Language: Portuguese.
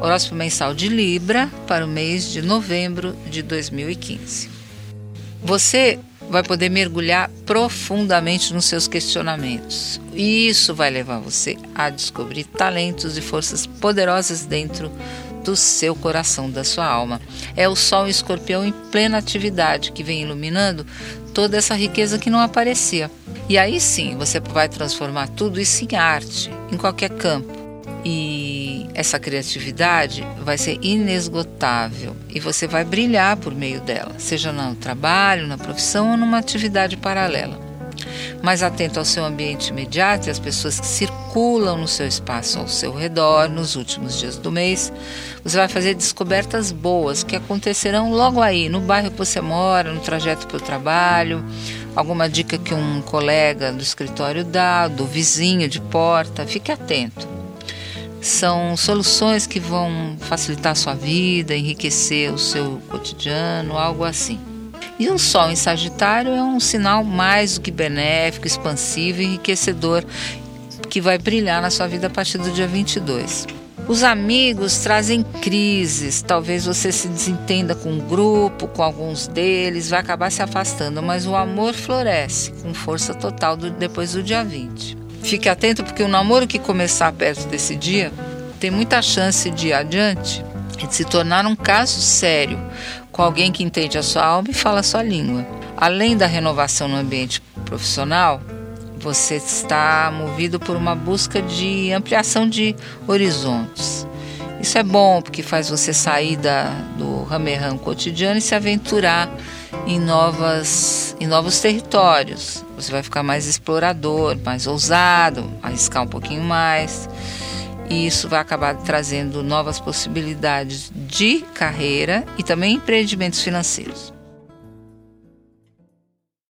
Horóscopo mensal de Libra para o mês de novembro de 2015. Você vai poder mergulhar profundamente nos seus questionamentos. Isso vai levar você a descobrir talentos e forças poderosas dentro do seu coração, da sua alma. É o Sol em Escorpião em plena atividade que vem iluminando toda essa riqueza que não aparecia. E aí sim você vai transformar tudo isso em arte, em qualquer campo. E essa criatividade vai ser inesgotável e você vai brilhar por meio dela, seja no trabalho, na profissão ou numa atividade paralela. Mais atento ao seu ambiente imediato e às pessoas que circulam no seu espaço ao seu redor nos últimos dias do mês, você vai fazer descobertas boas que acontecerão logo aí, no bairro que você mora, no trajeto para o trabalho, alguma dica que um colega do escritório dá, do vizinho de porta, fique atento. São soluções que vão facilitar a sua vida, enriquecer o seu cotidiano, algo assim. E o Sol em Sagitário é um sinal mais do que benéfico, expansivo e enriquecedor que vai brilhar na sua vida a partir do dia 22. Os amigos trazem crises, talvez você se desentenda com um grupo, com alguns deles, vai acabar se afastando, mas o amor floresce com força total do, depois do dia 20. Fique atento porque o namoro que começar perto desse dia tem muita chance de ir adiante e de se tornar um caso sério com alguém que entende a sua alma e fala a sua língua. Além da renovação no ambiente profissional, você está movido por uma busca de ampliação de horizontes. Isso é bom porque faz você sair da, do ramerrão cotidiano e se aventurar em, novas, em novos territórios. Você vai ficar mais explorador, mais ousado, arriscar um pouquinho mais. E isso vai acabar trazendo novas possibilidades de carreira e também empreendimentos financeiros.